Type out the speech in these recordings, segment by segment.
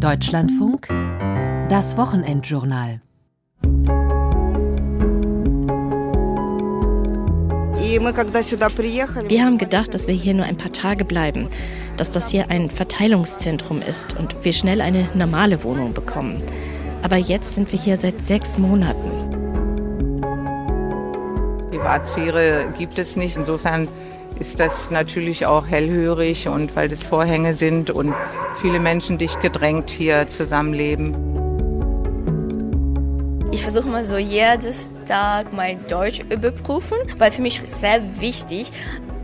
Deutschlandfunk, das Wochenendjournal. Wir haben gedacht, dass wir hier nur ein paar Tage bleiben, dass das hier ein Verteilungszentrum ist und wir schnell eine normale Wohnung bekommen. Aber jetzt sind wir hier seit sechs Monaten. Privatsphäre gibt es nicht. Insofern ist das natürlich auch hellhörig und weil das Vorhänge sind und viele Menschen dicht gedrängt hier zusammenleben. Ich versuche mal so jedes Tag mein Deutsch überprüfen, weil für mich ist sehr wichtig,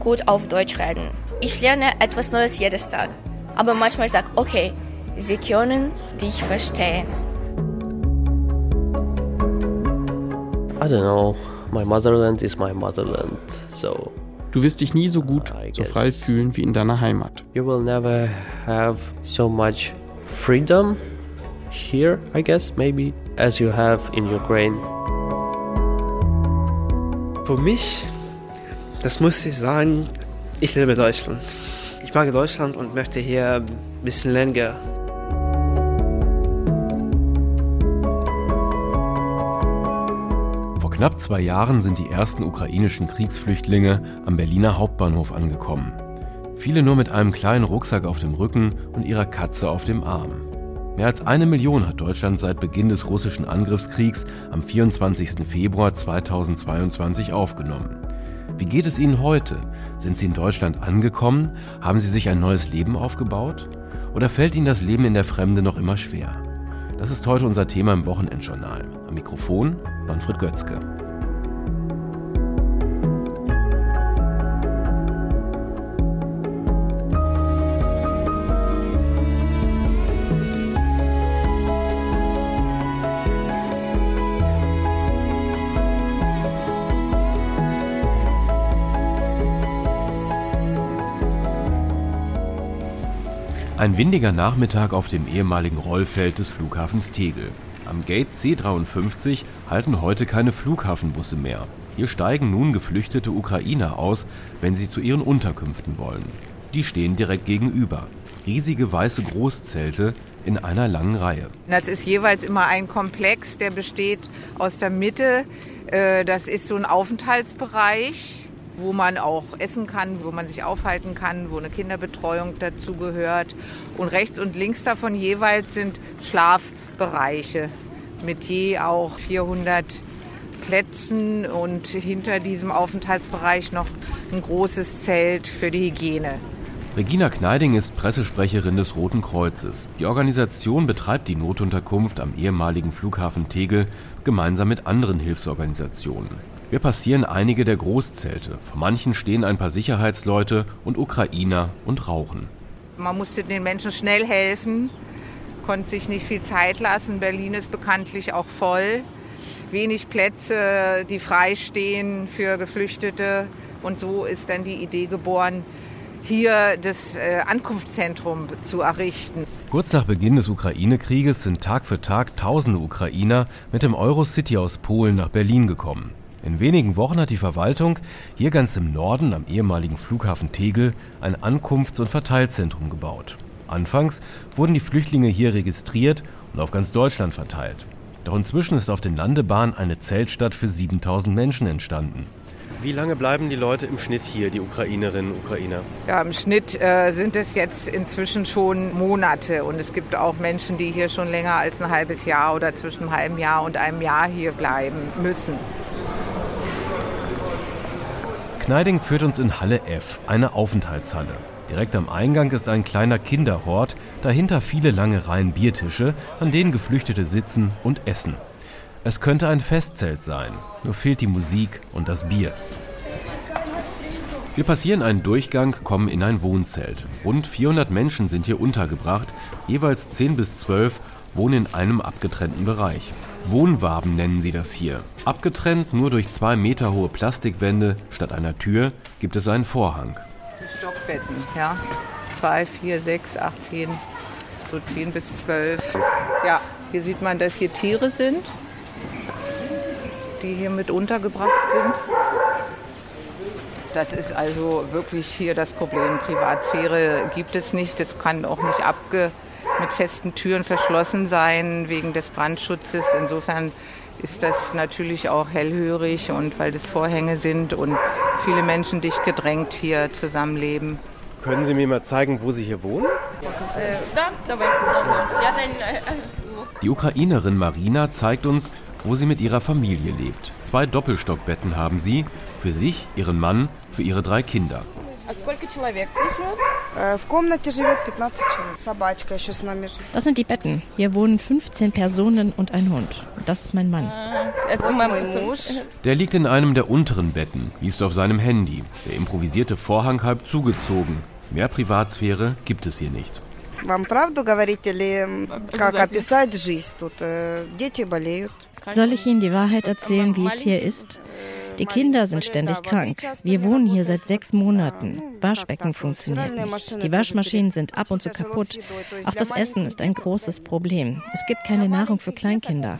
gut auf Deutsch reden. Ich lerne etwas Neues jedes Tag. Aber manchmal sage ich, okay, sie können dich verstehen. I don't know. My motherland is my motherland, so Du wirst dich nie so gut, so frei fühlen wie in deiner Heimat. You will never have so much freedom here, I guess, maybe, as you have in Ukraine. Für mich, das muss ich sagen, ich liebe Deutschland. Ich mag Deutschland und möchte hier ein bisschen länger knapp zwei Jahren sind die ersten ukrainischen Kriegsflüchtlinge am Berliner Hauptbahnhof angekommen. Viele nur mit einem kleinen Rucksack auf dem Rücken und ihrer Katze auf dem Arm. Mehr als eine Million hat Deutschland seit Beginn des russischen Angriffskriegs am 24. Februar 2022 aufgenommen. Wie geht es Ihnen heute? Sind Sie in Deutschland angekommen? Haben Sie sich ein neues Leben aufgebaut? Oder fällt Ihnen das Leben in der Fremde noch immer schwer? Das ist heute unser Thema im Wochenendjournal. Am Mikrofon Manfred Götzke. Ein windiger Nachmittag auf dem ehemaligen Rollfeld des Flughafens Tegel. Am Gate C53 halten heute keine Flughafenbusse mehr. Hier steigen nun geflüchtete Ukrainer aus, wenn sie zu ihren Unterkünften wollen. Die stehen direkt gegenüber. Riesige weiße Großzelte in einer langen Reihe. Das ist jeweils immer ein Komplex, der besteht aus der Mitte. Äh, das ist so ein Aufenthaltsbereich, wo man auch essen kann, wo man sich aufhalten kann, wo eine Kinderbetreuung dazugehört. Und rechts und links davon jeweils sind Schlafbereiche. Bereiche mit je auch 400 Plätzen und hinter diesem Aufenthaltsbereich noch ein großes Zelt für die Hygiene. Regina Kneiding ist Pressesprecherin des Roten Kreuzes. Die Organisation betreibt die Notunterkunft am ehemaligen Flughafen Tegel gemeinsam mit anderen Hilfsorganisationen. Wir passieren einige der Großzelte. Vor manchen stehen ein paar Sicherheitsleute und Ukrainer und rauchen. Man musste den Menschen schnell helfen konnte sich nicht viel Zeit lassen. Berlin ist bekanntlich auch voll. Wenig Plätze, die freistehen für Geflüchtete. Und so ist dann die Idee geboren, hier das äh, Ankunftszentrum zu errichten. Kurz nach Beginn des Ukraine-Krieges sind Tag für Tag tausende Ukrainer mit dem Eurocity aus Polen nach Berlin gekommen. In wenigen Wochen hat die Verwaltung hier ganz im Norden am ehemaligen Flughafen Tegel ein Ankunfts- und Verteilzentrum gebaut. Anfangs wurden die Flüchtlinge hier registriert und auf ganz Deutschland verteilt. Doch inzwischen ist auf den Landebahnen eine Zeltstadt für 7000 Menschen entstanden. Wie lange bleiben die Leute im Schnitt hier, die Ukrainerinnen und Ukrainer? Ja, im Schnitt äh, sind es jetzt inzwischen schon Monate und es gibt auch Menschen, die hier schon länger als ein halbes Jahr oder zwischen einem halben Jahr und einem Jahr hier bleiben müssen. Kneiding führt uns in Halle F, eine Aufenthaltshalle. Direkt am Eingang ist ein kleiner Kinderhort, dahinter viele lange Reihen Biertische, an denen Geflüchtete sitzen und essen. Es könnte ein Festzelt sein, nur fehlt die Musik und das Bier. Wir passieren einen Durchgang, kommen in ein Wohnzelt. Rund 400 Menschen sind hier untergebracht, jeweils 10 bis 12 wohnen in einem abgetrennten Bereich. Wohnwaben nennen sie das hier. Abgetrennt nur durch zwei Meter hohe Plastikwände statt einer Tür gibt es einen Vorhang. Stockbetten, ja. Zwei, vier, sechs, acht, zehn, so zehn bis zwölf. Ja, hier sieht man, dass hier Tiere sind, die hier mit untergebracht sind. Das ist also wirklich hier das Problem. Privatsphäre gibt es nicht. Das kann auch nicht mit festen Türen verschlossen sein wegen des Brandschutzes. Insofern ist das natürlich auch hellhörig und weil das Vorhänge sind und viele Menschen dicht gedrängt hier zusammenleben. Können Sie mir mal zeigen, wo Sie hier wohnen? Die Ukrainerin Marina zeigt uns, wo sie mit ihrer Familie lebt. Zwei Doppelstockbetten haben sie, für sich, ihren Mann, für ihre drei Kinder. Das sind die Betten. Hier wohnen 15 Personen und ein Hund. Und das ist mein Mann. Der liegt in einem der unteren Betten, liest auf seinem Handy. Der improvisierte Vorhang halb zugezogen. Mehr Privatsphäre gibt es hier nicht. Soll ich Ihnen die Wahrheit erzählen, wie es hier ist? Die Kinder sind ständig krank. Wir wohnen hier seit sechs Monaten. Waschbecken funktioniert nicht. Die Waschmaschinen sind ab und zu kaputt. Auch das Essen ist ein großes Problem. Es gibt keine Nahrung für Kleinkinder.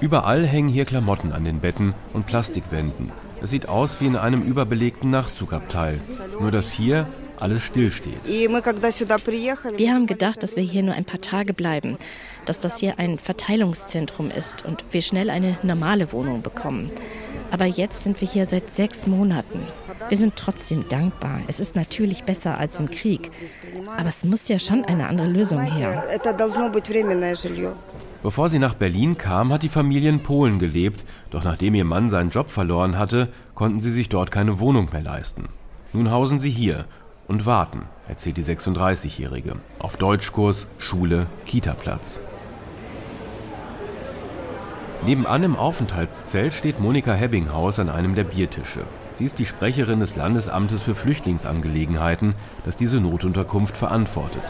Überall hängen hier Klamotten an den Betten und Plastikwänden. Es sieht aus wie in einem überbelegten Nachtzugabteil. Nur dass hier alles stillsteht. Wir haben gedacht, dass wir hier nur ein paar Tage bleiben, dass das hier ein Verteilungszentrum ist und wir schnell eine normale Wohnung bekommen. Aber jetzt sind wir hier seit sechs Monaten. Wir sind trotzdem dankbar. Es ist natürlich besser als im Krieg. Aber es muss ja schon eine andere Lösung her. Bevor sie nach Berlin kam, hat die Familie in Polen gelebt, doch nachdem ihr Mann seinen Job verloren hatte, konnten sie sich dort keine Wohnung mehr leisten. Nun hausen sie hier und warten, erzählt die 36-Jährige, auf Deutschkurs, Schule, Kitaplatz. Nebenan im Aufenthaltszelt steht Monika Hebbinghaus an einem der Biertische. Sie ist die Sprecherin des Landesamtes für Flüchtlingsangelegenheiten, das diese Notunterkunft verantwortet.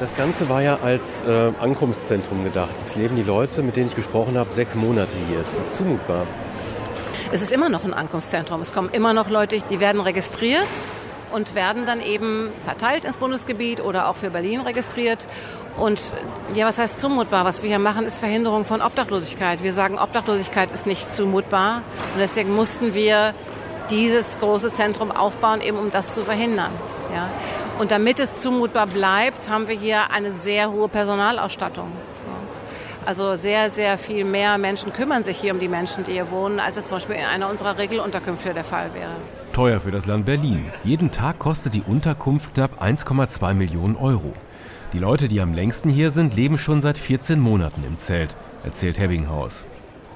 Das Ganze war ja als äh, Ankunftszentrum gedacht. Es leben die Leute, mit denen ich gesprochen habe, sechs Monate hier. Ist das zumutbar? Es ist immer noch ein Ankunftszentrum. Es kommen immer noch Leute, die werden registriert und werden dann eben verteilt ins Bundesgebiet oder auch für Berlin registriert. Und ja, was heißt zumutbar? Was wir hier machen, ist Verhinderung von Obdachlosigkeit. Wir sagen, Obdachlosigkeit ist nicht zumutbar. Und deswegen mussten wir dieses große Zentrum aufbauen, eben um das zu verhindern. Ja. Und damit es zumutbar bleibt, haben wir hier eine sehr hohe Personalausstattung. Also sehr, sehr viel mehr Menschen kümmern sich hier um die Menschen, die hier wohnen, als es zum Beispiel in einer unserer Regelunterkünfte der Fall wäre. Teuer für das Land Berlin. Jeden Tag kostet die Unterkunft knapp 1,2 Millionen Euro. Die Leute, die am längsten hier sind, leben schon seit 14 Monaten im Zelt, erzählt Hebbinghaus.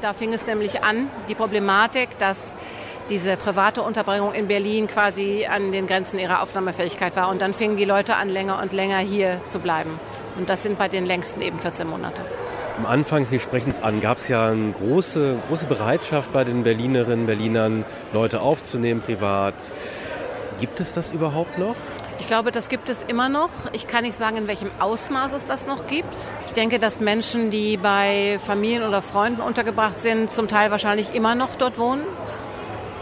Da fing es nämlich an, die Problematik, dass diese private Unterbringung in Berlin quasi an den Grenzen ihrer Aufnahmefähigkeit war. Und dann fingen die Leute an, länger und länger hier zu bleiben. Und das sind bei den längsten eben 14 Monate. Am Anfang, Sie sprechen es an, gab es ja eine große, große Bereitschaft bei den Berlinerinnen, Berlinern, Leute aufzunehmen privat. Gibt es das überhaupt noch? Ich glaube, das gibt es immer noch. Ich kann nicht sagen, in welchem Ausmaß es das noch gibt. Ich denke, dass Menschen, die bei Familien oder Freunden untergebracht sind, zum Teil wahrscheinlich immer noch dort wohnen.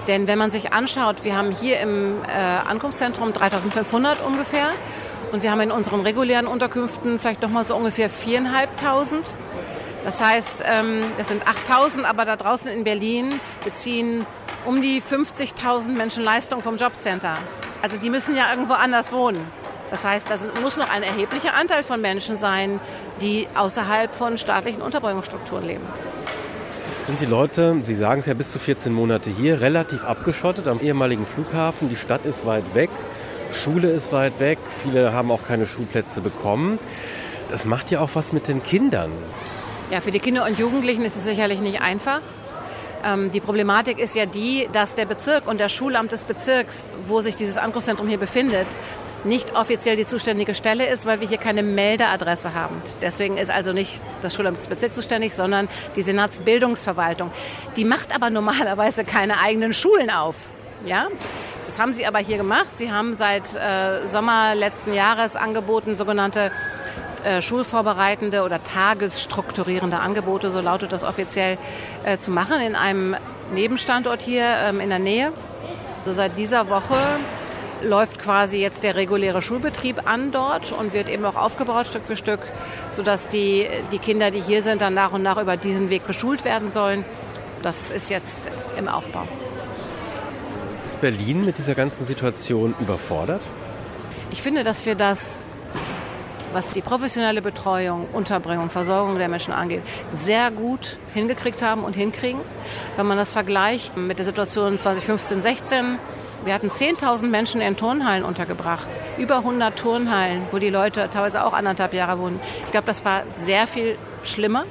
Denn wenn man sich anschaut, wir haben hier im äh, Ankunftszentrum 3500 ungefähr und wir haben in unseren regulären Unterkünften vielleicht noch mal so ungefähr 4.500. Das heißt, ähm, das sind 8000, aber da draußen in Berlin beziehen um die 50.000 Menschen Leistung vom Jobcenter. Also die müssen ja irgendwo anders wohnen. Das heißt, das muss noch ein erheblicher Anteil von Menschen sein, die außerhalb von staatlichen Unterbringungsstrukturen leben. Sind die Leute, Sie sagen es ja bis zu 14 Monate hier, relativ abgeschottet am ehemaligen Flughafen. Die Stadt ist weit weg, Schule ist weit weg, viele haben auch keine Schulplätze bekommen. Das macht ja auch was mit den Kindern. Ja, für die Kinder und Jugendlichen ist es sicherlich nicht einfach. Ähm, die Problematik ist ja die, dass der Bezirk und der Schulamt des Bezirks, wo sich dieses Ankunftszentrum hier befindet, nicht offiziell die zuständige Stelle ist, weil wir hier keine Meldeadresse haben. Deswegen ist also nicht das Schulamt des Bezirks zuständig, sondern die Senatsbildungsverwaltung. Die macht aber normalerweise keine eigenen Schulen auf. Ja? Das haben sie aber hier gemacht. Sie haben seit äh, Sommer letzten Jahres angeboten, sogenannte äh, schulvorbereitende oder tagesstrukturierende Angebote, so lautet das offiziell, äh, zu machen in einem Nebenstandort hier ähm, in der Nähe. Also seit dieser Woche läuft quasi jetzt der reguläre Schulbetrieb an dort und wird eben auch aufgebaut Stück für Stück, sodass die, die Kinder, die hier sind, dann nach und nach über diesen Weg beschult werden sollen. Das ist jetzt im Aufbau. Ist Berlin mit dieser ganzen Situation überfordert? Ich finde, dass wir das was die professionelle Betreuung, Unterbringung, Versorgung der Menschen angeht, sehr gut hingekriegt haben und hinkriegen. Wenn man das vergleicht mit der Situation 2015, 16, wir hatten 10.000 Menschen in Turnhallen untergebracht, über 100 Turnhallen, wo die Leute teilweise auch anderthalb Jahre wohnen. Ich glaube, das war sehr viel schlimmer.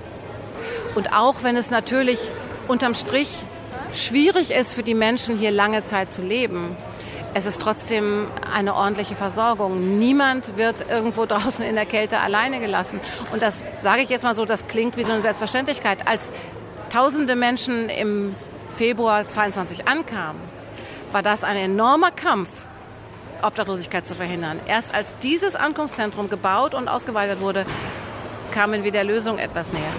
Und auch wenn es natürlich unterm Strich schwierig ist für die Menschen, hier lange Zeit zu leben, es ist trotzdem eine ordentliche Versorgung. Niemand wird irgendwo draußen in der Kälte alleine gelassen. Und das sage ich jetzt mal so, das klingt wie so eine Selbstverständlichkeit. Als tausende Menschen im Februar 22 ankamen, war das ein enormer Kampf, Obdachlosigkeit zu verhindern. Erst als dieses Ankunftszentrum gebaut und ausgeweitet wurde, kamen wir der Lösung etwas näher.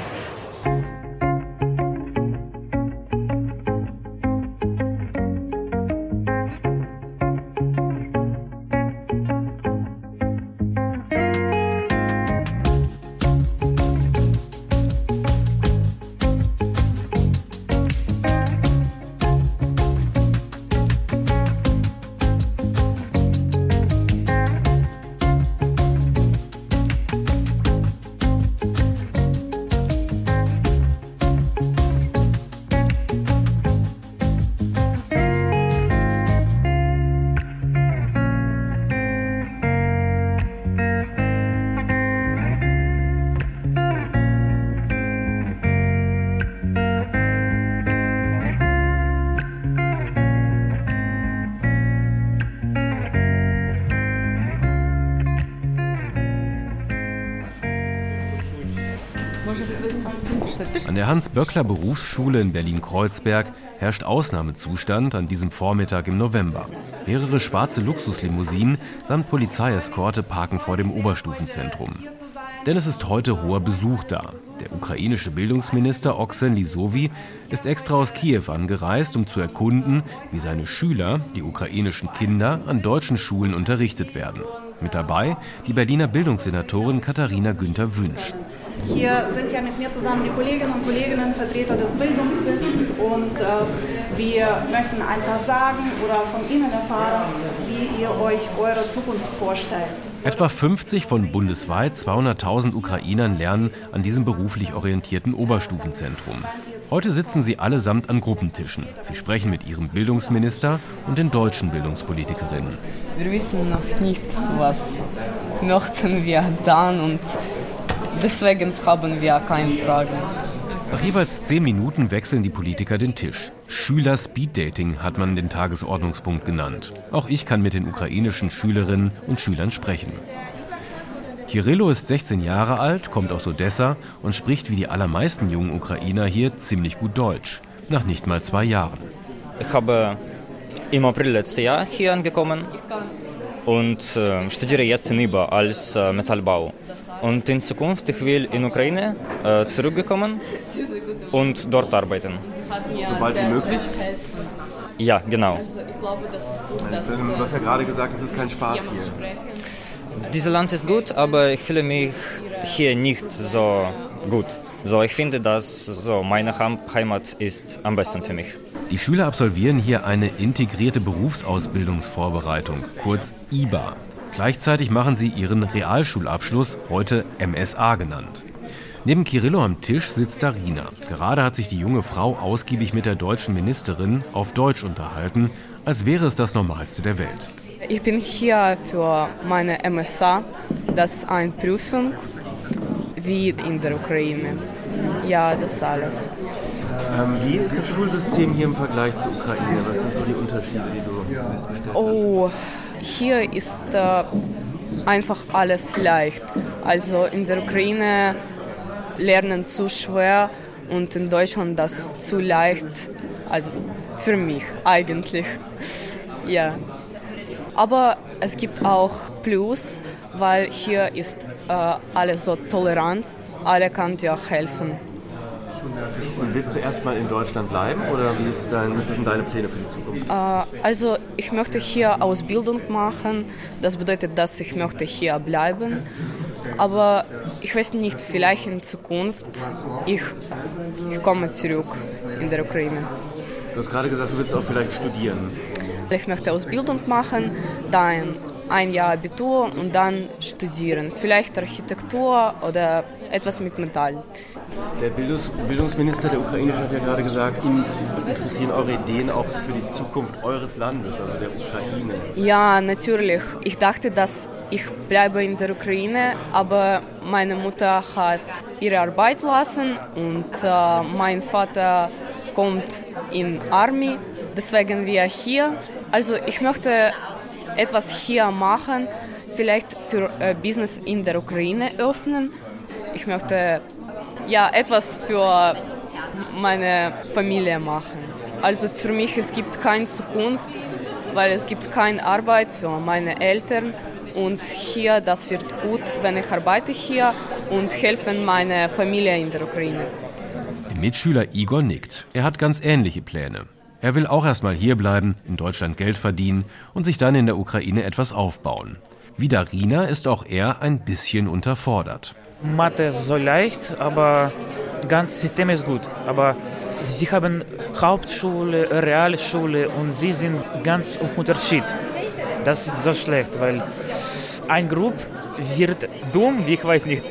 An der Hans-Böckler-Berufsschule in Berlin-Kreuzberg herrscht Ausnahmezustand an diesem Vormittag im November. Mehrere schwarze Luxuslimousinen samt Polizeieskorte parken vor dem Oberstufenzentrum. Denn es ist heute hoher Besuch da. Der ukrainische Bildungsminister Oksen Lisovi ist extra aus Kiew angereist, um zu erkunden, wie seine Schüler, die ukrainischen Kinder, an deutschen Schulen unterrichtet werden. Mit dabei die Berliner Bildungssenatorin Katharina Günther Wünsch. Hier sind ja mit mir zusammen die Kolleginnen und Kollegen, Vertreter des Bildungswissens und äh, wir möchten einfach sagen oder von Ihnen erfahren, wie ihr euch eure Zukunft vorstellt. Etwa 50 von bundesweit 200.000 Ukrainern lernen an diesem beruflich orientierten Oberstufenzentrum. Heute sitzen sie allesamt an Gruppentischen. Sie sprechen mit ihrem Bildungsminister und den deutschen Bildungspolitikerinnen. Wir wissen noch nicht, was möchten wir dann und Deswegen haben wir keine Fragen. Nach jeweils zehn Minuten wechseln die Politiker den Tisch. Schüler Speeddating hat man den Tagesordnungspunkt genannt. Auch ich kann mit den ukrainischen Schülerinnen und Schülern sprechen. Kirillo ist 16 Jahre alt, kommt aus Odessa und spricht wie die allermeisten jungen Ukrainer hier ziemlich gut Deutsch. Nach nicht mal zwei Jahren. Ich habe im April letztes Jahr hier angekommen und äh, studiere jetzt in IBA als äh, Metallbau. Und in Zukunft ich will in Ukraine äh, zurückgekommen und dort arbeiten. Sobald wie möglich? Ja, genau. Du hast ja gerade gesagt, es ist kein Spaß hier. Dieses Land ist gut, aber ich fühle mich hier nicht so gut. So, ich finde, dass so meine Heimat ist am besten für mich. Die Schüler absolvieren hier eine integrierte Berufsausbildungsvorbereitung, kurz IBA. Gleichzeitig machen sie ihren Realschulabschluss, heute MSA genannt. Neben Kirillo am Tisch sitzt Darina. Gerade hat sich die junge Frau ausgiebig mit der deutschen Ministerin auf Deutsch unterhalten, als wäre es das Normalste der Welt. Ich bin hier für meine MSA. Das ist eine Prüfung wie in der Ukraine. Ja, das alles. Ähm, wie ist das Schulsystem hier im Vergleich zur Ukraine? Was sind so die Unterschiede, die du festgestellt hast? Oh, hier ist äh, einfach alles leicht. Also in der Ukraine lernen zu schwer und in Deutschland das ist zu leicht. Also für mich eigentlich. Ja. Aber es gibt auch Plus, weil hier ist äh, alles so Toleranz. Alle kann dir helfen. Und willst du erstmal in Deutschland bleiben oder wie ist dein, was sind deine Pläne für die Zukunft? Äh, also ich möchte hier Ausbildung machen. Das bedeutet, dass ich möchte hier bleiben. Aber ich weiß nicht, vielleicht in Zukunft ich, ich komme zurück in der Ukraine. Du hast gerade gesagt, du willst auch vielleicht studieren. Ich möchte Ausbildung machen, dann ein Jahr Abitur und dann studieren. Vielleicht Architektur oder etwas mit Metall. Der Bildungs Bildungsminister der Ukraine hat ja gerade gesagt, ihn interessieren eure Ideen auch für die Zukunft eures Landes, also der Ukraine. Ja, natürlich. Ich dachte, dass ich bleibe in der Ukraine, aber meine Mutter hat ihre Arbeit lassen und äh, mein Vater kommt in Army, deswegen wir hier. Also ich möchte etwas hier machen, vielleicht für äh, Business in der Ukraine öffnen. Ich möchte ja etwas für meine Familie machen. Also für mich es gibt keine Zukunft, weil es gibt keine Arbeit für meine Eltern und hier das wird gut, wenn ich arbeite hier und helfe meine Familie in der Ukraine. Der Mitschüler Igor nickt. Er hat ganz ähnliche Pläne. Er will auch erstmal hierbleiben, in Deutschland Geld verdienen und sich dann in der Ukraine etwas aufbauen. Wie Darina ist auch er ein bisschen unterfordert. Mathe ist so leicht, aber das ganze System ist gut. Aber sie haben Hauptschule, Realschule und sie sind ganz Unterschied. Das ist so schlecht, weil ein Grupp wird dumm, wie ich weiß nicht.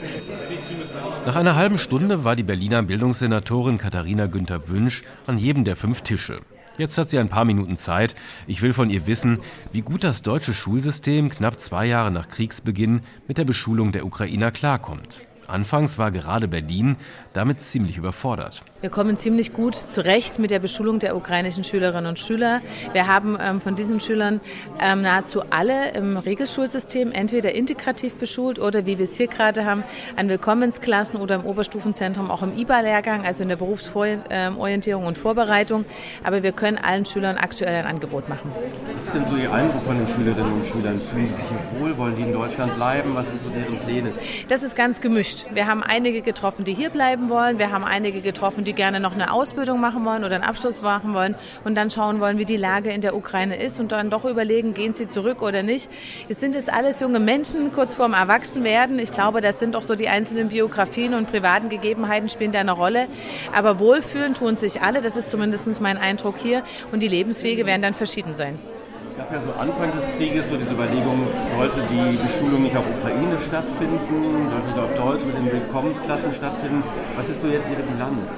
Nach einer halben Stunde war die Berliner Bildungssenatorin Katharina Günther Wünsch an jedem der fünf Tische. Jetzt hat sie ein paar Minuten Zeit. Ich will von ihr wissen, wie gut das deutsche Schulsystem knapp zwei Jahre nach Kriegsbeginn mit der Beschulung der Ukrainer klarkommt. Anfangs war gerade Berlin damit ziemlich überfordert. Wir kommen ziemlich gut zurecht mit der Beschulung der ukrainischen Schülerinnen und Schüler. Wir haben ähm, von diesen Schülern ähm, nahezu alle im Regelschulsystem entweder integrativ beschult oder wie wir es hier gerade haben, an Willkommensklassen oder im Oberstufenzentrum auch im IBA-Lehrgang, also in der Berufsorientierung und Vorbereitung. Aber wir können allen Schülern aktuell ein Angebot machen. Was ist denn so Ihr Eindruck von den Schülerinnen und Schülern? Fühlen sie sich hier wohl? Wollen die in Deutschland bleiben? Was sind so deren Pläne? Das ist ganz gemischt. Wir haben einige getroffen, die hier bleiben wollen. Wir haben einige getroffen, die gerne noch eine Ausbildung machen wollen oder einen Abschluss machen wollen und dann schauen wollen, wie die Lage in der Ukraine ist und dann doch überlegen, gehen sie zurück oder nicht. Es sind jetzt alles junge Menschen, kurz vorm Erwachsenwerden. Ich glaube, das sind auch so die einzelnen Biografien und privaten Gegebenheiten spielen da eine Rolle. Aber wohlfühlen tun sich alle, das ist zumindest mein Eindruck hier. Und die Lebenswege werden dann verschieden sein. Es gab ja so Anfang des Krieges so diese Überlegung, sollte die Beschulung nicht auf Ukraine stattfinden, sollte sie auf Deutsch mit den Willkommensklassen stattfinden. Was ist so jetzt Ihre Bilanz?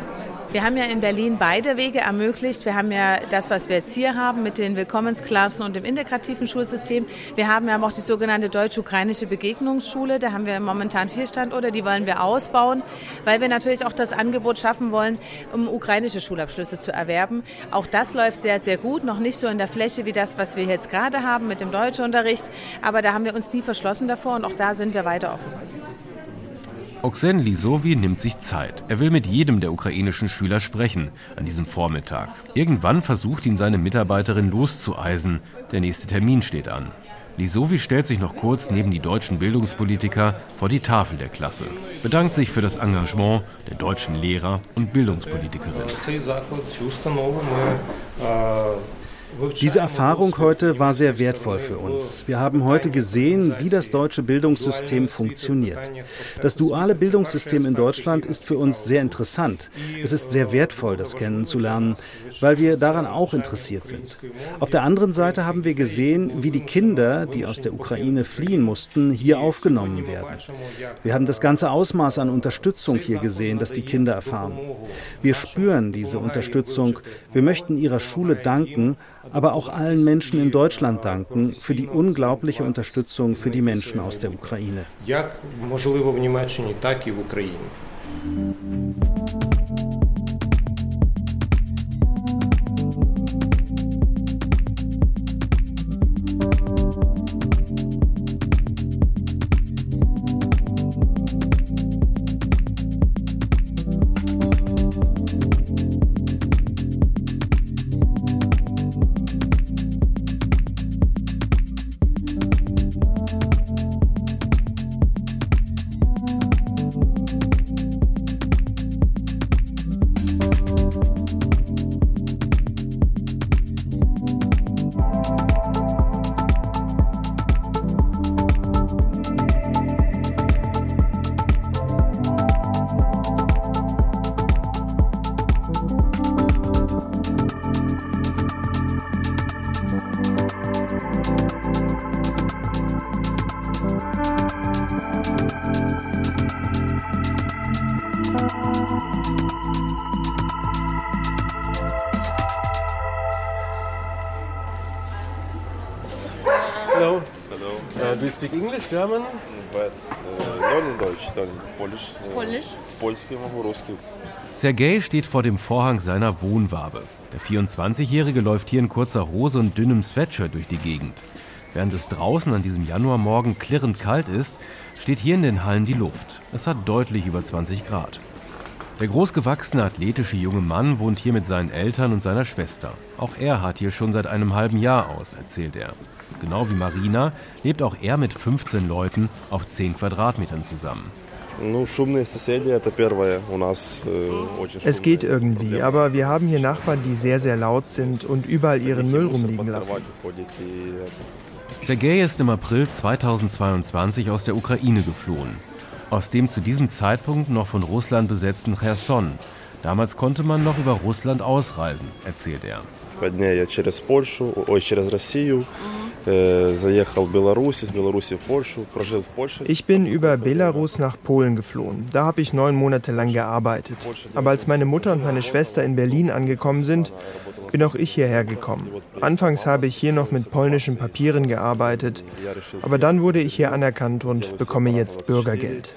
Wir haben ja in Berlin beide Wege ermöglicht. Wir haben ja das, was wir jetzt hier haben mit den Willkommensklassen und dem integrativen Schulsystem. Wir haben ja auch die sogenannte deutsch-ukrainische Begegnungsschule. Da haben wir momentan vier Standorte, die wollen wir ausbauen, weil wir natürlich auch das Angebot schaffen wollen, um ukrainische Schulabschlüsse zu erwerben. Auch das läuft sehr, sehr gut. Noch nicht so in der Fläche wie das, was wir jetzt gerade haben mit dem Deutschunterricht. Aber da haben wir uns nie verschlossen davor und auch da sind wir weiter offen. Oxen Lisovi nimmt sich Zeit. Er will mit jedem der ukrainischen Schüler sprechen an diesem Vormittag. Irgendwann versucht ihn seine Mitarbeiterin loszueisen. Der nächste Termin steht an. Lisovi stellt sich noch kurz neben die deutschen Bildungspolitiker vor die Tafel der Klasse, bedankt sich für das Engagement der deutschen Lehrer und Bildungspolitikerinnen. Diese Erfahrung heute war sehr wertvoll für uns. Wir haben heute gesehen, wie das deutsche Bildungssystem funktioniert. Das duale Bildungssystem in Deutschland ist für uns sehr interessant. Es ist sehr wertvoll, das kennenzulernen, weil wir daran auch interessiert sind. Auf der anderen Seite haben wir gesehen, wie die Kinder, die aus der Ukraine fliehen mussten, hier aufgenommen werden. Wir haben das ganze Ausmaß an Unterstützung hier gesehen, das die Kinder erfahren. Wir spüren diese Unterstützung. Wir möchten ihrer Schule danken, aber auch allen Menschen in Deutschland danken für die unglaubliche Unterstützung für die Menschen aus der Ukraine. Sergei steht vor dem Vorhang seiner Wohnwabe. Der 24-Jährige läuft hier in kurzer Hose und dünnem Sweatshirt durch die Gegend. Während es draußen an diesem Januarmorgen klirrend kalt ist, steht hier in den Hallen die Luft. Es hat deutlich über 20 Grad. Der großgewachsene, athletische junge Mann wohnt hier mit seinen Eltern und seiner Schwester. Auch er hat hier schon seit einem halben Jahr aus, erzählt er. Genau wie Marina lebt auch er mit 15 Leuten auf 10 Quadratmetern zusammen. Es geht irgendwie, aber wir haben hier Nachbarn, die sehr, sehr laut sind und überall ihren Müll rumliegen lassen. Sergei ist im April 2022 aus der Ukraine geflohen. Aus dem zu diesem Zeitpunkt noch von Russland besetzten Cherson. Damals konnte man noch über Russland ausreisen, erzählt er. Ich bin über Belarus nach Polen geflohen. Da habe ich neun Monate lang gearbeitet. Aber als meine Mutter und meine Schwester in Berlin angekommen sind, bin auch ich hierher gekommen. Anfangs habe ich hier noch mit polnischen Papieren gearbeitet, aber dann wurde ich hier anerkannt und bekomme jetzt Bürgergeld.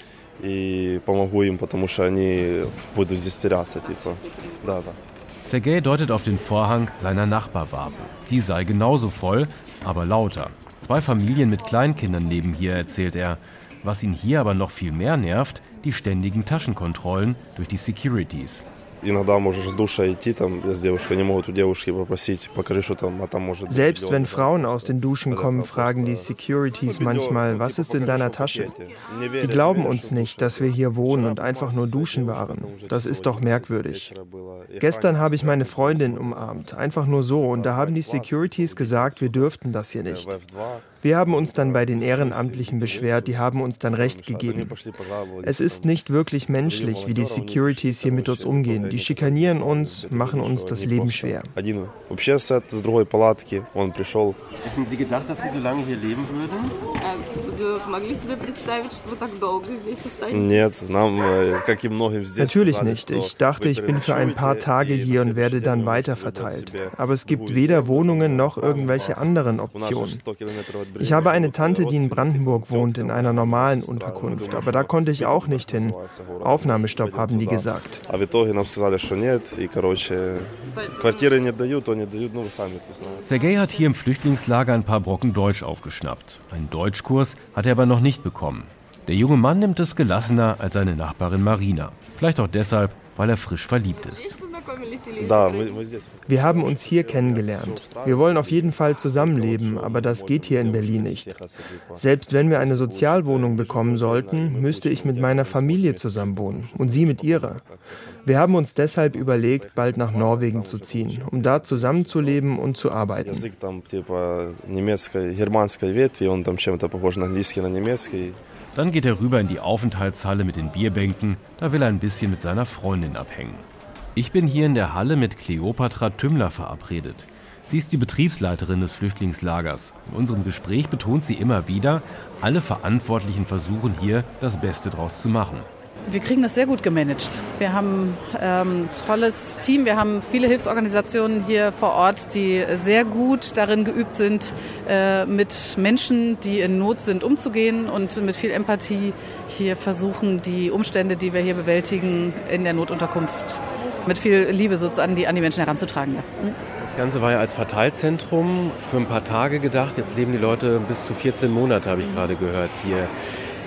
Sergei deutet auf den Vorhang seiner Nachbarwabe. Die sei genauso voll, aber lauter. Zwei Familien mit Kleinkindern leben hier, erzählt er. Was ihn hier aber noch viel mehr nervt, die ständigen Taschenkontrollen durch die Securities. Selbst wenn Frauen aus den Duschen kommen, fragen die Securities manchmal, was ist in deiner Tasche? Die glauben uns nicht, dass wir hier wohnen und einfach nur duschen waren. Das ist doch merkwürdig. Gestern habe ich meine Freundin umarmt, einfach nur so, und da haben die Securities gesagt, wir dürften das hier nicht. Wir haben uns dann bei den Ehrenamtlichen beschwert, die haben uns dann Recht gegeben. Es ist nicht wirklich menschlich, wie die Securities hier mit uns umgehen. Die schikanieren uns, machen uns das Leben schwer. Hätten Sie gedacht, dass Sie so lange hier leben würden? Natürlich nicht. Ich dachte, ich bin für ein paar Tage hier und werde dann weiter verteilt. Aber es gibt weder Wohnungen noch irgendwelche anderen Optionen. Ich habe eine Tante, die in Brandenburg wohnt, in einer normalen Unterkunft, aber da konnte ich auch nicht hin. Aufnahmestopp haben die gesagt. Sergei hat hier im Flüchtlingslager ein paar Brocken Deutsch aufgeschnappt. Einen Deutschkurs hat er aber noch nicht bekommen. Der junge Mann nimmt es gelassener als seine Nachbarin Marina. Vielleicht auch deshalb, weil er frisch verliebt ist. Wir haben uns hier kennengelernt. Wir wollen auf jeden Fall zusammenleben, aber das geht hier in Berlin nicht. Selbst wenn wir eine Sozialwohnung bekommen sollten, müsste ich mit meiner Familie zusammenwohnen und sie mit ihrer. Wir haben uns deshalb überlegt, bald nach Norwegen zu ziehen, um da zusammenzuleben und zu arbeiten. Dann geht er rüber in die Aufenthaltshalle mit den Bierbänken, da will er ein bisschen mit seiner Freundin abhängen. Ich bin hier in der Halle mit Kleopatra Tümmler verabredet. Sie ist die Betriebsleiterin des Flüchtlingslagers. In unserem Gespräch betont sie immer wieder, alle Verantwortlichen versuchen hier das Beste draus zu machen. Wir kriegen das sehr gut gemanagt. Wir haben ähm, tolles Team. Wir haben viele Hilfsorganisationen hier vor Ort, die sehr gut darin geübt sind, äh, mit Menschen, die in Not sind, umzugehen und mit viel Empathie hier versuchen, die Umstände, die wir hier bewältigen, in der Notunterkunft mit viel Liebe sozusagen die, an die Menschen heranzutragen. Ja. Das Ganze war ja als Verteilzentrum für ein paar Tage gedacht. Jetzt leben die Leute bis zu 14 Monate, habe ich gerade gehört hier.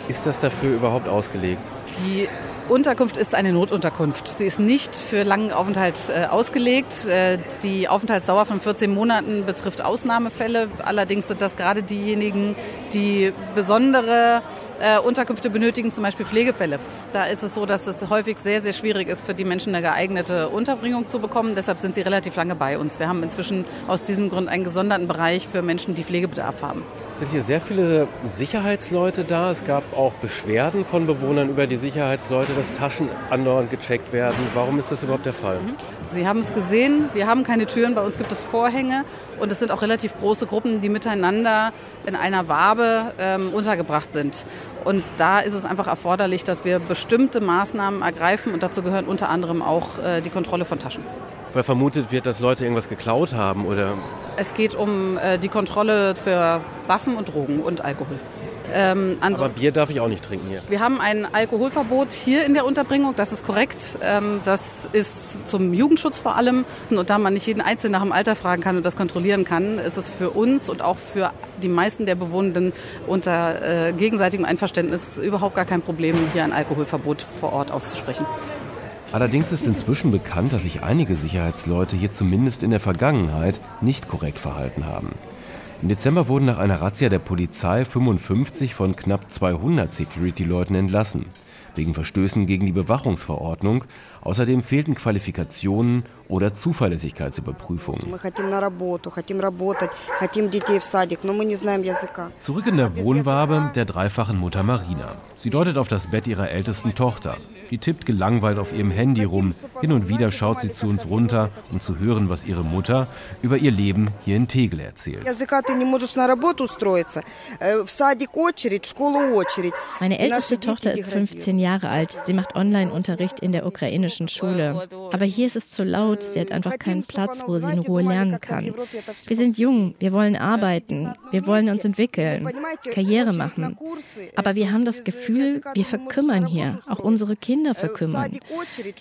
Ist das dafür überhaupt ausgelegt? Die Unterkunft ist eine Notunterkunft. Sie ist nicht für langen Aufenthalt äh, ausgelegt. Äh, die Aufenthaltsdauer von 14 Monaten betrifft Ausnahmefälle. Allerdings sind das gerade diejenigen, die besondere äh, Unterkünfte benötigen, zum Beispiel Pflegefälle. Da ist es so, dass es häufig sehr, sehr schwierig ist, für die Menschen eine geeignete Unterbringung zu bekommen. Deshalb sind sie relativ lange bei uns. Wir haben inzwischen aus diesem Grund einen gesonderten Bereich für Menschen, die Pflegebedarf haben sind hier sehr viele Sicherheitsleute da. Es gab auch Beschwerden von Bewohnern über die Sicherheitsleute, dass Taschen andauernd gecheckt werden. Warum ist das überhaupt der Fall? Mhm. Sie haben es gesehen, wir haben keine Türen, bei uns gibt es Vorhänge und es sind auch relativ große Gruppen, die miteinander in einer Wabe ähm, untergebracht sind. Und da ist es einfach erforderlich, dass wir bestimmte Maßnahmen ergreifen und dazu gehören unter anderem auch äh, die Kontrolle von Taschen. Weil vermutet wird, dass Leute irgendwas geklaut haben oder? Es geht um äh, die Kontrolle für Waffen und Drogen und Alkohol. Ähm, Aber Bier darf ich auch nicht trinken hier. Wir haben ein Alkoholverbot hier in der Unterbringung, das ist korrekt. Ähm, das ist zum Jugendschutz vor allem. Und da man nicht jeden Einzelnen nach dem Alter fragen kann und das kontrollieren kann, ist es für uns und auch für die meisten der Bewohnenden unter äh, gegenseitigem Einverständnis überhaupt gar kein Problem, hier ein Alkoholverbot vor Ort auszusprechen. Allerdings ist inzwischen bekannt, dass sich einige Sicherheitsleute hier zumindest in der Vergangenheit nicht korrekt verhalten haben. Im Dezember wurden nach einer Razzia der Polizei 55 von knapp 200 Security-Leuten entlassen, wegen Verstößen gegen die Bewachungsverordnung. Außerdem fehlten Qualifikationen oder Zuverlässigkeitsüberprüfungen. Zurück in der Wohnwabe der dreifachen Mutter Marina. Sie deutet auf das Bett ihrer ältesten Tochter. Die tippt gelangweilt auf ihrem Handy rum. Hin und wieder schaut sie zu uns runter, um zu hören, was ihre Mutter über ihr Leben hier in Tegel erzählt. Meine älteste Tochter ist 15 Jahre alt. Sie macht Online-Unterricht in der ukrainischen Schule. Aber hier ist es zu laut. Sie hat einfach keinen Platz, wo sie in Ruhe lernen kann. Wir sind jung. Wir wollen arbeiten. Wir wollen uns entwickeln, Karriere machen. Aber wir haben das Gefühl, wir verkümmern hier. Auch unsere Kinder Kinder verkümmern.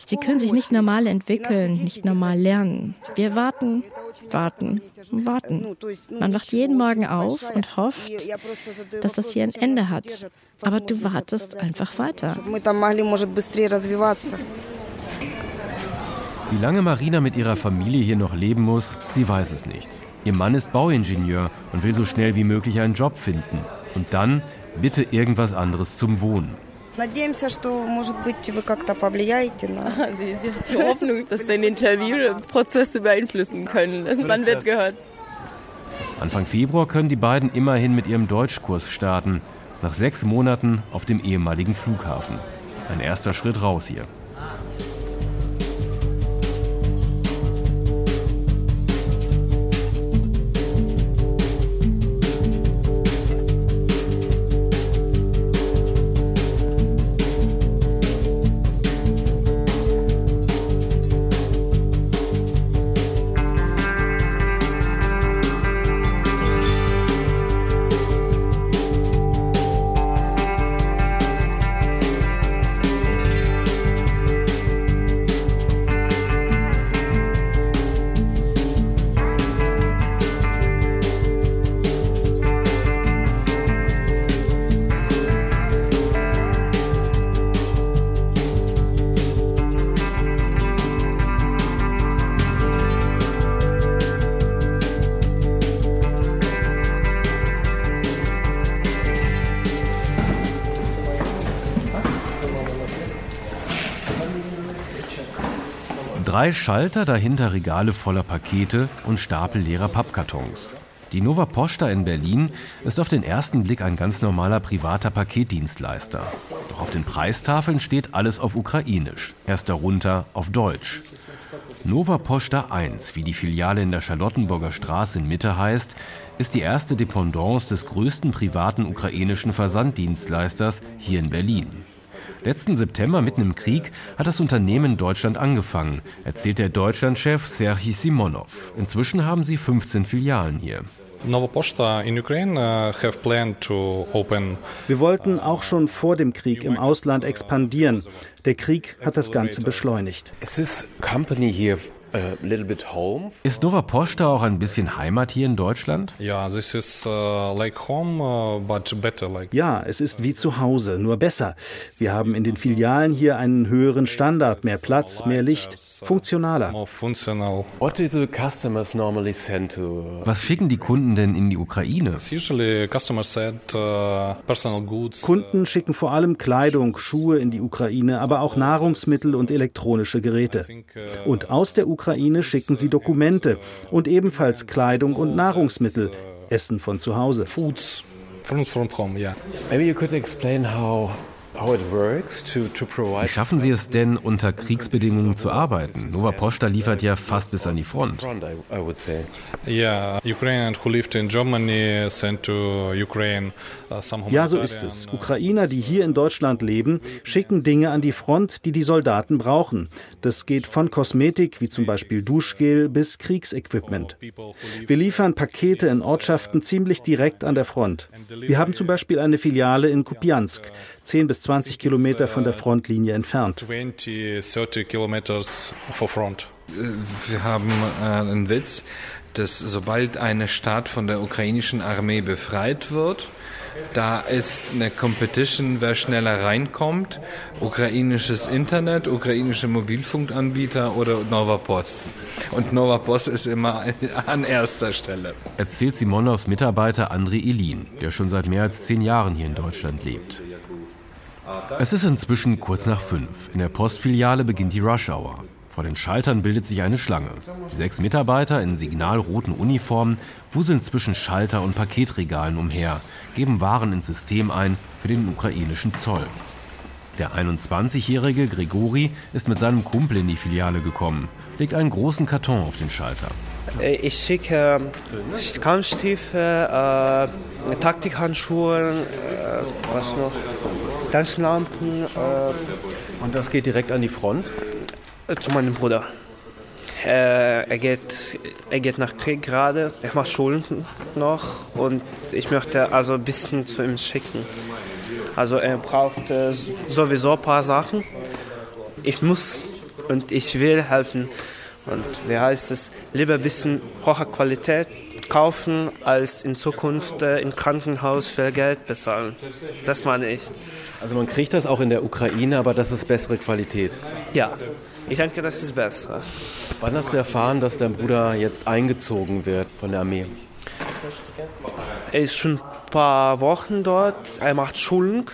Sie können sich nicht normal entwickeln, nicht normal lernen. Wir warten, warten, warten. Man wacht jeden Morgen auf und hofft, dass das hier ein Ende hat. Aber du wartest einfach weiter. Wie lange Marina mit ihrer Familie hier noch leben muss, sie weiß es nicht. Ihr Mann ist Bauingenieur und will so schnell wie möglich einen Job finden. Und dann bitte irgendwas anderes zum Wohnen. Надеемся, что, может быть, вы как-то повлияете на... Die Hoffnung, dass den Interviewprozess beeinflussen können. Man wird gehört. Anfang Februar können die beiden immerhin mit ihrem Deutschkurs starten. Nach sechs Monaten auf dem ehemaligen Flughafen. Ein erster Schritt raus hier. Drei Schalter, dahinter Regale voller Pakete und Stapel leerer Pappkartons. Die Nova Posta in Berlin ist auf den ersten Blick ein ganz normaler privater Paketdienstleister. Doch auf den Preistafeln steht alles auf Ukrainisch, erst darunter auf Deutsch. Nova Posta 1, wie die Filiale in der Charlottenburger Straße in Mitte heißt, ist die erste Dependance des größten privaten ukrainischen Versanddienstleisters hier in Berlin. Letzten September, mitten im Krieg, hat das Unternehmen in Deutschland angefangen, erzählt der Deutschlandchef Serhii Simonov. Inzwischen haben sie 15 Filialen hier. Uh, Wir wollten auch schon vor dem Krieg im Ausland expandieren. Der Krieg hat das Ganze beschleunigt. Es ist Company hier ist Nova Posta auch ein bisschen Heimat hier in Deutschland? Ja, this is uh, like home, uh, but better. Like ja, es ist wie zu Hause, nur besser. Wir haben in den Filialen hier einen höheren Standard, mehr Platz, mehr Licht, funktionaler. What do the customers normally send to? Was schicken die Kunden denn in die Ukraine? Usually customers send uh, personal goods. Kunden schicken vor allem Kleidung, Schuhe in die Ukraine, aber auch Nahrungsmittel und elektronische Geräte. Und aus der Ukraine Ukraine schicken sie Dokumente und ebenfalls Kleidung und Nahrungsmittel, Essen von zu Hause. Foods from, from home, yeah. Maybe you could explain how Wie schaffen Sie es denn, unter Kriegsbedingungen zu arbeiten? Nova Posta liefert ja fast bis an die Front. Ja, so ist es. Ukrainer, die hier in Deutschland leben, schicken Dinge an die Front, die die Soldaten brauchen. Das geht von Kosmetik, wie zum Beispiel Duschgel, bis Kriegsequipment. Wir liefern Pakete in Ortschaften ziemlich direkt an der Front. Wir haben zum Beispiel eine Filiale in Kupiansk, 10 bis 20 Kilometer von der Frontlinie entfernt. Wir haben äh, einen Witz, dass sobald eine Stadt von der ukrainischen Armee befreit wird, da ist eine Competition, wer schneller reinkommt. Ukrainisches Internet, ukrainische Mobilfunkanbieter oder Nova Post. Und Nova Post ist immer an erster Stelle. Erzählt Simonovs Mitarbeiter André Ilin, der schon seit mehr als zehn Jahren hier in Deutschland lebt. Es ist inzwischen kurz nach fünf. In der Postfiliale beginnt die Rush Hour. Vor den Schaltern bildet sich eine Schlange. Sechs Mitarbeiter in signalroten Uniformen wuseln zwischen Schalter und Paketregalen umher, geben Waren ins System ein für den ukrainischen Zoll. Der 21-jährige Grigori ist mit seinem Kumpel in die Filiale gekommen, legt einen großen Karton auf den Schalter. Äh, ich schicke äh, Kampfstiefel, äh, Taktikhandschuhe, äh, was noch, Taschenlampen. Äh, Und das geht direkt an die Front? Äh, zu meinem Bruder. Äh, er, geht, er geht nach Krieg gerade, er macht Schulen noch und ich möchte also ein bisschen zu ihm schicken. Also er braucht äh, sowieso ein paar Sachen. Ich muss und ich will helfen. Und wie heißt es, lieber ein bisschen hohe Qualität kaufen, als in Zukunft äh, im Krankenhaus viel Geld bezahlen. Das meine ich. Also man kriegt das auch in der Ukraine, aber das ist bessere Qualität. Ja, ich denke, das ist besser. Wann hast du erfahren, dass dein Bruder jetzt eingezogen wird von der Armee? Er ist schon paar Wochen dort. Er macht Schulung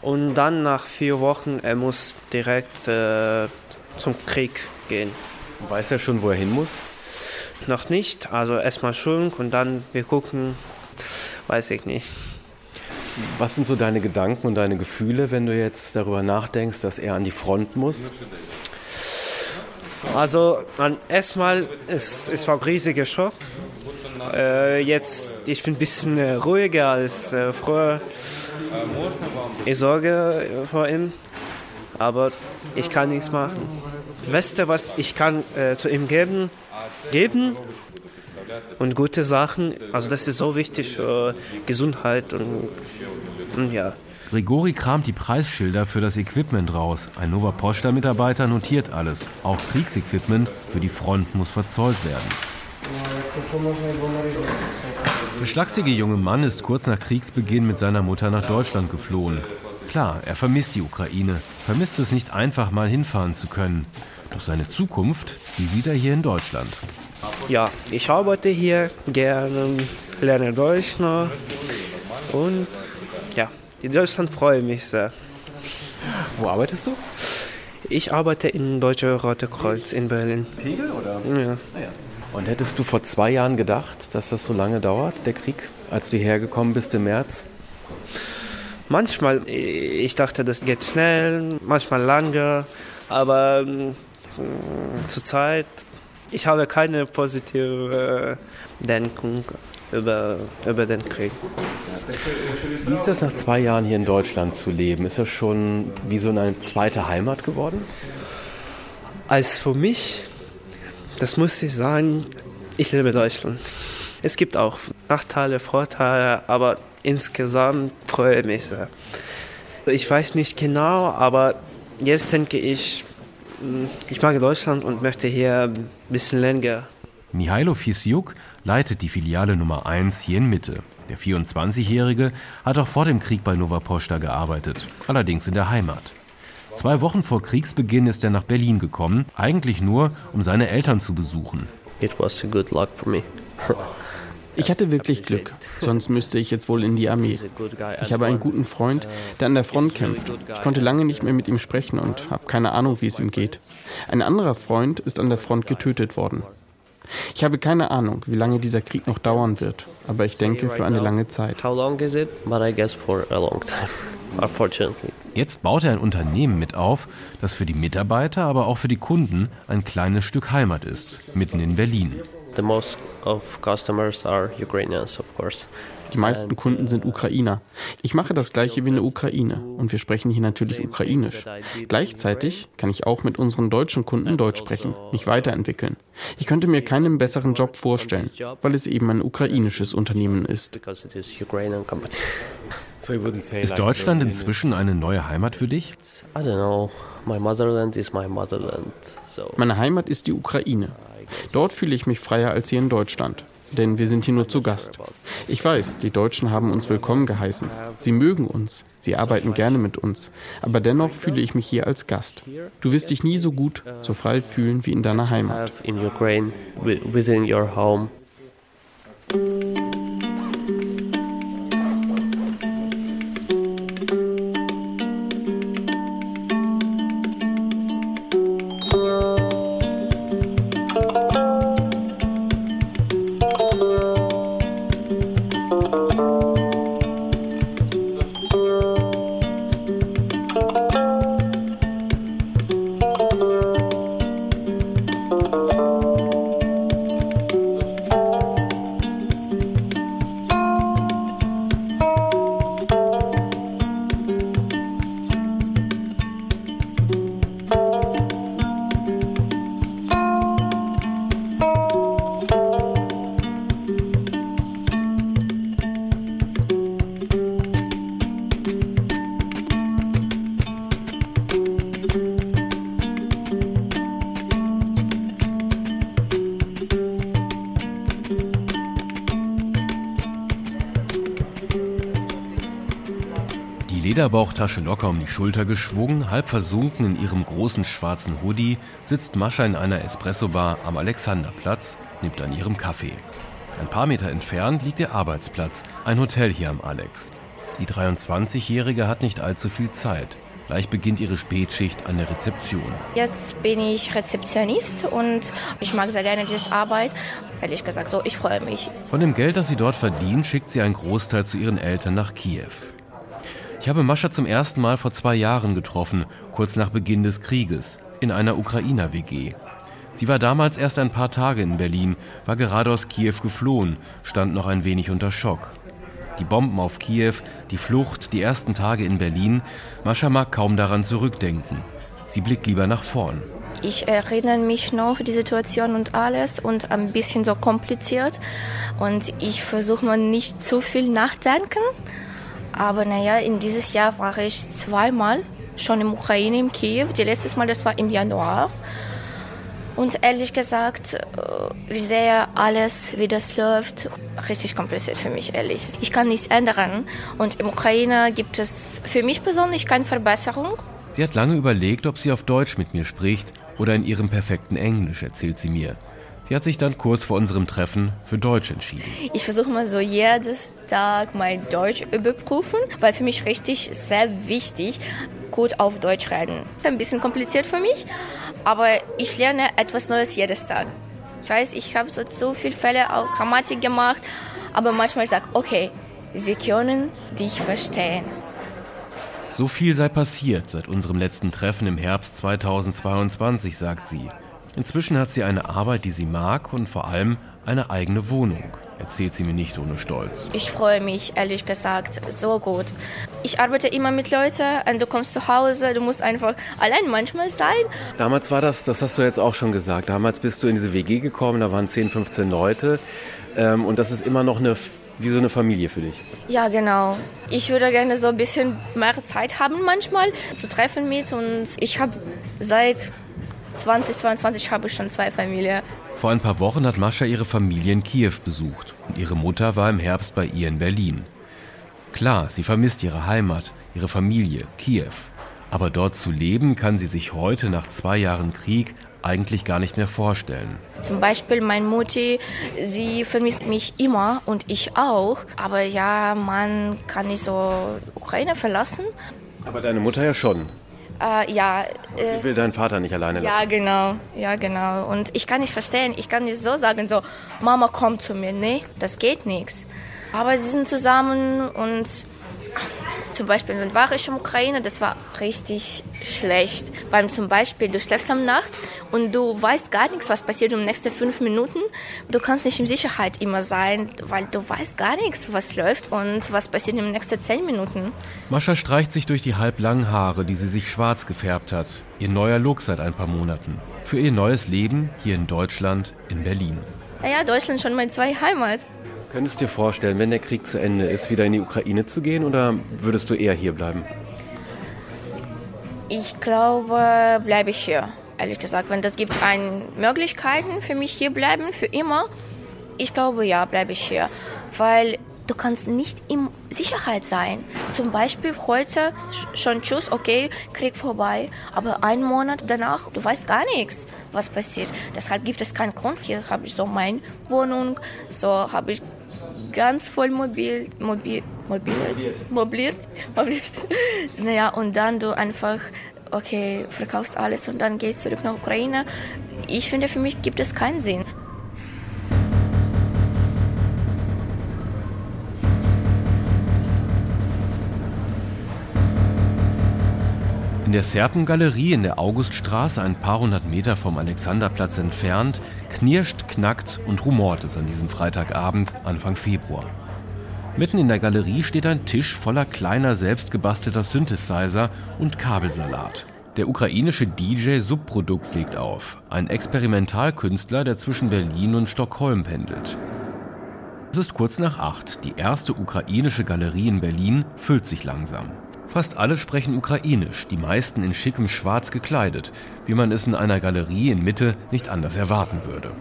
und dann nach vier Wochen er muss direkt äh, zum Krieg gehen. Weiß er schon, wo er hin muss? Noch nicht. Also erstmal Schulung und dann wir gucken. Weiß ich nicht. Was sind so deine Gedanken und deine Gefühle, wenn du jetzt darüber nachdenkst, dass er an die Front muss? Also erstmal, es, es war ein riesiger Schock. Äh, jetzt, ich bin ein bisschen äh, ruhiger als äh, früher. Ich sorge vor ihm, aber ich kann nichts machen. Beste, was ich kann äh, zu ihm geben, geben und gute Sachen. Also das ist so wichtig für Gesundheit und, und ja. Grigori kramt die Preisschilder für das Equipment raus. Ein Nova Posta-Mitarbeiter notiert alles. Auch Kriegsequipment für die Front muss verzollt werden. Der schlachsige junge Mann ist kurz nach Kriegsbeginn mit seiner Mutter nach Deutschland geflohen. Klar, er vermisst die Ukraine, vermisst es nicht einfach mal hinfahren zu können. Doch seine Zukunft, die sieht er hier in Deutschland. Ja, ich arbeite hier gerne, lerne Deutsch noch und ja, in Deutschland freue ich mich sehr. Wo arbeitest du? Ich arbeite im Deutschen Rote Kreuz in Berlin. Tegel oder? Ja. Und hättest du vor zwei Jahren gedacht, dass das so lange dauert, der Krieg, als du hergekommen bist im März? Manchmal, ich dachte, das geht schnell, manchmal lange, aber äh, zurzeit, ich habe keine positive äh, Denkung über, über den Krieg. Wie ist das nach zwei Jahren hier in Deutschland zu leben? Ist das schon wie so eine zweite Heimat geworden? Als für mich, das muss ich sagen, ich liebe Deutschland. Es gibt auch Nachteile, Vorteile, aber insgesamt freue ich mich sehr. Ich weiß nicht genau, aber jetzt denke ich, ich mag Deutschland und möchte hier ein bisschen länger. Mihailo Fisiuk leitet die Filiale Nummer 1 hier in Mitte. Der 24-Jährige hat auch vor dem Krieg bei Nova Posta gearbeitet, allerdings in der Heimat. Zwei Wochen vor Kriegsbeginn ist er nach Berlin gekommen, eigentlich nur, um seine Eltern zu besuchen. It was a good luck for me. Ich hatte wirklich Glück, sonst müsste ich jetzt wohl in die Armee. Ich habe einen guten Freund, der an der Front kämpft. Ich konnte lange nicht mehr mit ihm sprechen und habe keine Ahnung, wie es ihm geht. Ein anderer Freund ist an der Front getötet worden. Ich habe keine Ahnung, wie lange dieser Krieg noch dauern wird, aber ich denke für eine lange Zeit. How long is it? But I guess for a long time, unfortunately. Jetzt baut er ein Unternehmen mit auf, das für die Mitarbeiter, aber auch für die Kunden ein kleines Stück Heimat ist, mitten in Berlin. The most of customers are Ukrainians, of course. Die meisten Kunden sind Ukrainer. Ich mache das gleiche wie in der Ukraine und wir sprechen hier natürlich Ukrainisch. Gleichzeitig kann ich auch mit unseren deutschen Kunden Deutsch sprechen, mich weiterentwickeln. Ich könnte mir keinen besseren Job vorstellen, weil es eben ein ukrainisches Unternehmen ist. Ist Deutschland inzwischen eine neue Heimat für dich? Meine Heimat ist die Ukraine. Dort fühle ich mich freier als hier in Deutschland denn wir sind hier nur zu Gast. Ich weiß, die Deutschen haben uns willkommen geheißen. Sie mögen uns, sie arbeiten gerne mit uns, aber dennoch fühle ich mich hier als Gast. Du wirst dich nie so gut, so frei fühlen wie in deiner Heimat. In Ukraine, within your home. Lederbauchtasche locker um die Schulter geschwungen, halb versunken in ihrem großen schwarzen Hoodie, sitzt Mascha in einer Espressobar am Alexanderplatz, nimmt an ihrem Kaffee. Ein paar Meter entfernt liegt ihr Arbeitsplatz, ein Hotel hier am Alex. Die 23-Jährige hat nicht allzu viel Zeit. Gleich beginnt ihre Spätschicht an der Rezeption. Jetzt bin ich Rezeptionist und ich mag sehr gerne diese Arbeit. Ehrlich gesagt, so, ich freue mich. Von dem Geld, das sie dort verdient, schickt sie einen Großteil zu ihren Eltern nach Kiew. Ich habe Mascha zum ersten Mal vor zwei Jahren getroffen, kurz nach Beginn des Krieges, in einer Ukrainer-WG. Sie war damals erst ein paar Tage in Berlin, war gerade aus Kiew geflohen, stand noch ein wenig unter Schock. Die Bomben auf Kiew, die Flucht, die ersten Tage in Berlin, Mascha mag kaum daran zurückdenken. Sie blickt lieber nach vorn. Ich erinnere mich noch die Situation und alles und ein bisschen so kompliziert und ich versuche mal nicht zu viel nachdenken aber naja, in dieses Jahr war ich zweimal schon in Ukraine, in Kiew. Die letztes Mal, das war im Januar. Und ehrlich gesagt, äh, wie sehr alles, wie das läuft, richtig kompliziert für mich, ehrlich. Ich kann nichts ändern. Und in Ukraine gibt es für mich persönlich keine Verbesserung. Sie hat lange überlegt, ob sie auf Deutsch mit mir spricht oder in ihrem perfekten Englisch, erzählt sie mir. Sie hat sich dann kurz vor unserem Treffen für Deutsch entschieden. Ich versuche mal so jedes Tag mein Deutsch überprüfen, weil für mich richtig sehr wichtig, gut auf Deutsch reden. Ein bisschen kompliziert für mich, aber ich lerne etwas Neues jedes Tag. Ich weiß, ich habe so zu viele Fälle auf Grammatik gemacht, aber manchmal sage ich, okay, sie können dich verstehen. So viel sei passiert seit unserem letzten Treffen im Herbst 2022, sagt sie. Inzwischen hat sie eine Arbeit, die sie mag und vor allem eine eigene Wohnung, erzählt sie mir nicht ohne Stolz. Ich freue mich, ehrlich gesagt, so gut. Ich arbeite immer mit Leuten und du kommst zu Hause, du musst einfach allein manchmal sein. Damals war das, das hast du jetzt auch schon gesagt, damals bist du in diese WG gekommen, da waren 10, 15 Leute ähm, und das ist immer noch eine wie so eine Familie für dich. Ja, genau. Ich würde gerne so ein bisschen mehr Zeit haben manchmal zu treffen mit und ich habe seit 2022 habe ich schon zwei Familien. Vor ein paar Wochen hat Mascha ihre Familie in Kiew besucht und ihre Mutter war im Herbst bei ihr in Berlin. Klar, sie vermisst ihre Heimat, ihre Familie, Kiew. Aber dort zu leben kann sie sich heute nach zwei Jahren Krieg eigentlich gar nicht mehr vorstellen. Zum Beispiel meine Mutti, sie vermisst mich immer und ich auch. Aber ja, man kann nicht so Ukraine verlassen. Aber deine Mutter ja schon. Äh, ja. Äh, Sie will deinen Vater nicht alleine lassen. Ja, genau. Ja, genau. Und ich kann nicht verstehen, ich kann nicht so sagen, so, Mama, komm zu mir. Nee, das geht nichts. Aber sie sind zusammen und Zum Beispiel, wenn war ich in Ukraine, das war richtig schlecht. Weil zum Beispiel, du schläfst am Nacht und du weißt gar nichts, was passiert in den nächsten fünf Minuten. Du kannst nicht in Sicherheit immer sein, weil du weißt gar nichts, was läuft und was passiert in den nächsten zehn Minuten. Mascha streicht sich durch die halblangen Haare, die sie sich schwarz gefärbt hat. Ihr neuer Look seit ein paar Monaten. Für ihr neues Leben hier in Deutschland, in Berlin. Ja, Deutschland schon meine zweite Heimat. Könntest du dir vorstellen, wenn der Krieg zu Ende ist, wieder in die Ukraine zu gehen oder würdest du eher hier bleiben? Ich glaube, bleibe ich hier. Ehrlich gesagt, wenn das gibt ein Möglichkeiten für mich hier bleiben für immer, ich glaube ja, bleibe ich hier, weil du kannst nicht in Sicherheit sein. Zum Beispiel heute schon Tschüss, okay, Krieg vorbei, aber einen Monat danach, du weißt gar nichts, was passiert. Deshalb gibt es keinen Grund. Hier habe ich so meine Wohnung, so habe ich ganz voll mobil, mobil, mobiliert, mobiliert, mobiliert. Naja, und dann du einfach, okay, verkaufst alles und dann gehst zurück nach Ukraine. Ich finde, für mich gibt es keinen Sinn. In der Serpengalerie in der Auguststraße, ein paar hundert Meter vom Alexanderplatz entfernt, knirscht, knackt und rumort es an diesem Freitagabend, Anfang Februar. Mitten in der Galerie steht ein Tisch voller kleiner selbstgebastelter Synthesizer und Kabelsalat. Der ukrainische DJ Subprodukt legt auf, ein Experimentalkünstler, der zwischen Berlin und Stockholm pendelt. Es ist kurz nach acht. Die erste ukrainische Galerie in Berlin füllt sich langsam. Fast alle sprechen ukrainisch, die meisten in schickem Schwarz gekleidet, wie man es in einer Galerie in Mitte nicht anders erwarten würde.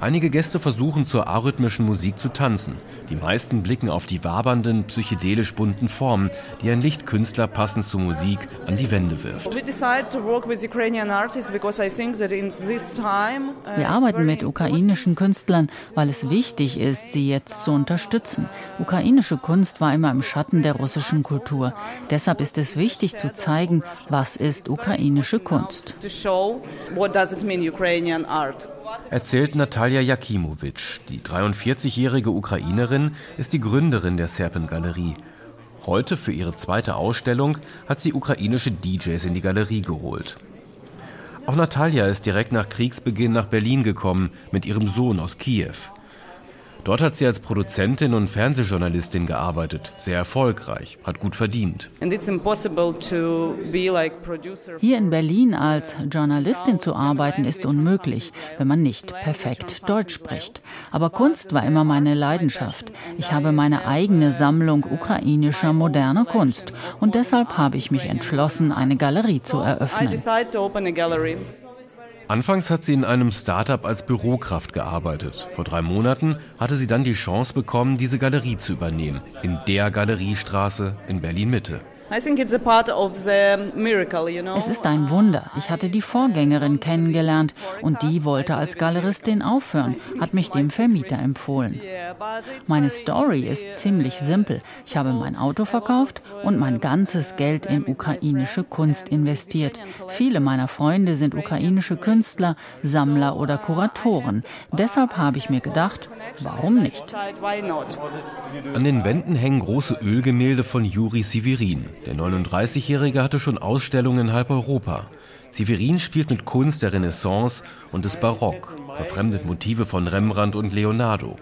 Einige Gäste versuchen zur arrhythmischen Musik zu tanzen. Die meisten blicken auf die wabernden, psychedelisch bunten Formen, die ein Lichtkünstler passend zur Musik an die Wände wirft. Uh, Wir arbeiten mit ukrainischen Künstlern, weil es wichtig ist, sie jetzt zu unterstützen. Ukrainische Kunst war immer im Schatten der russischen Kultur. Deshalb ist es wichtig zu zeigen, was ist ukrainische Kunst erzählt Natalia Jakimowitsch. Die 43-jährige Ukrainerin ist die Gründerin der Serpengalerie. Heute für ihre zweite Ausstellung hat sie ukrainische DJs in die Galerie geholt. Auch Natalia ist direkt nach Kriegsbeginn nach Berlin gekommen mit ihrem Sohn aus Kiew. Dort hat sie als Produzentin und Fernsehjournalistin gearbeitet, sehr erfolgreich, hat gut verdient. Hier in Berlin als Journalistin zu arbeiten ist unmöglich, wenn man nicht perfekt Deutsch spricht. Aber Kunst war immer meine Leidenschaft. Ich habe meine eigene Sammlung ukrainischer moderner Kunst und deshalb habe ich mich entschlossen, eine Galerie zu eröffnen. Anfangs hat sie in einem Startup als Bürokraft gearbeitet. Vor drei Monaten hatte sie dann die Chance bekommen, diese Galerie zu übernehmen. In der Galeriestraße in Berlin-Mitte. Es ist ein Wunder. Ich hatte die Vorgängerin kennengelernt und die wollte als Galeristin aufhören, hat mich dem Vermieter empfohlen. Meine Story ist ziemlich simpel. Ich habe mein Auto verkauft und mein ganzes Geld in ukrainische Kunst investiert. Viele meiner Freunde sind ukrainische Künstler, Sammler oder Kuratoren. Deshalb habe ich mir gedacht, warum nicht? An den Wänden hängen große Ölgemälde von Juri Sivirin. Der 39-Jährige hatte schon Ausstellungen in halb Europa. Severin spielt mit Kunst der Renaissance und des Barock, verfremdet Motive von Rembrandt und Leonardo.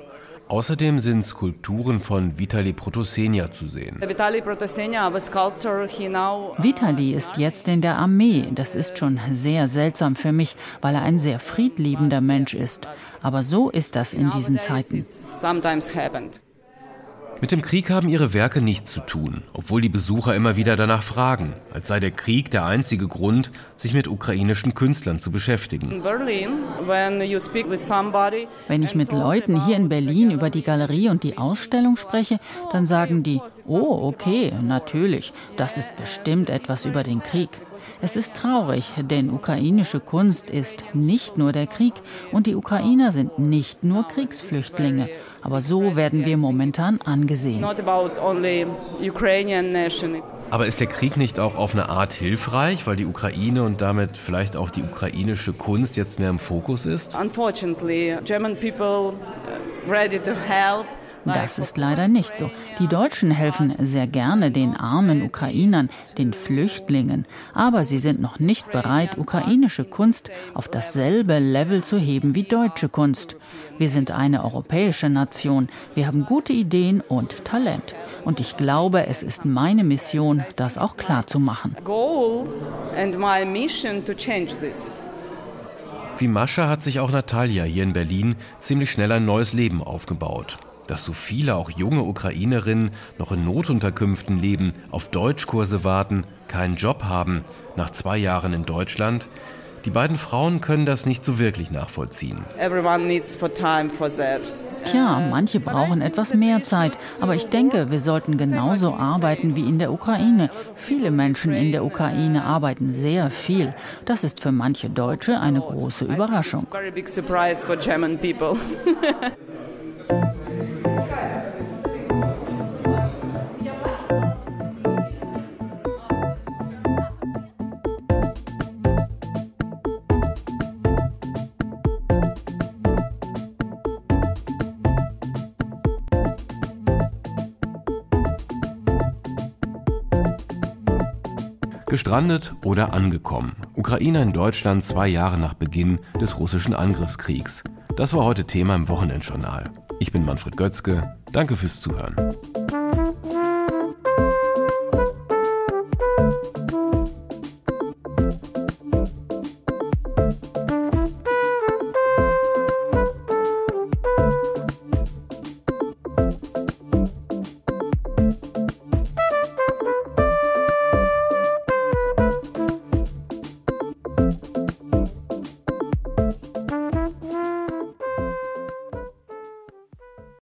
Außerdem sind Skulpturen von Vitali Protosenia zu sehen. Vitali ist jetzt in der Armee. Das ist schon sehr seltsam für mich, weil er ein sehr friedliebender Mensch ist. Aber so ist das in diesen Zeiten. Mit dem Krieg haben ihre Werke nichts zu tun, obwohl die Besucher immer wieder danach fragen, als sei der Krieg der einzige Grund, sich mit ukrainischen Künstlern zu beschäftigen. Wenn ich mit Leuten hier in Berlin über die Galerie und die Ausstellung spreche, dann sagen die, oh, okay, natürlich, das ist bestimmt etwas über den Krieg. Es ist traurig, denn ukrainische Kunst ist nicht nur der Krieg und die Ukrainer sind nicht nur Kriegsflüchtlinge. Aber so werden wir momentan angesehen. Aber ist der Krieg nicht auch auf eine Art hilfreich, weil die Ukraine und damit vielleicht auch die ukrainische Kunst jetzt mehr im Fokus ist? Unfortunately, German people uh, ready to help Das ist leider nicht so. Die Deutschen helfen sehr gerne den armen Ukrainern, den Flüchtlingen, aber sie sind noch nicht bereit, ukrainische Kunst auf dasselbe Level zu heben wie deutsche Kunst. Wir sind eine europäische Nation, wir haben gute Ideen und Talent. Und ich glaube, es ist meine Mission, das auch klar zu machen. Wie Mascha hat sich auch Natalia hier in Berlin ziemlich schnell ein neues Leben aufgebaut. Dass so viele, auch junge Ukrainerinnen, noch in Notunterkünften leben, auf Deutschkurse warten, keinen Job haben, nach zwei Jahren in Deutschland, die beiden Frauen können das nicht so wirklich nachvollziehen. Tja, manche brauchen etwas mehr Zeit, aber ich denke, wir sollten genauso arbeiten wie in der Ukraine. Viele Menschen in der Ukraine arbeiten sehr viel. Das ist für manche Deutsche eine große Überraschung. Gestrandet oder angekommen. Ukrainer in Deutschland zwei Jahre nach Beginn des russischen Angriffskriegs. Das war heute Thema im Wochenendjournal. Ich bin Manfred Götzke. Danke fürs Zuhören.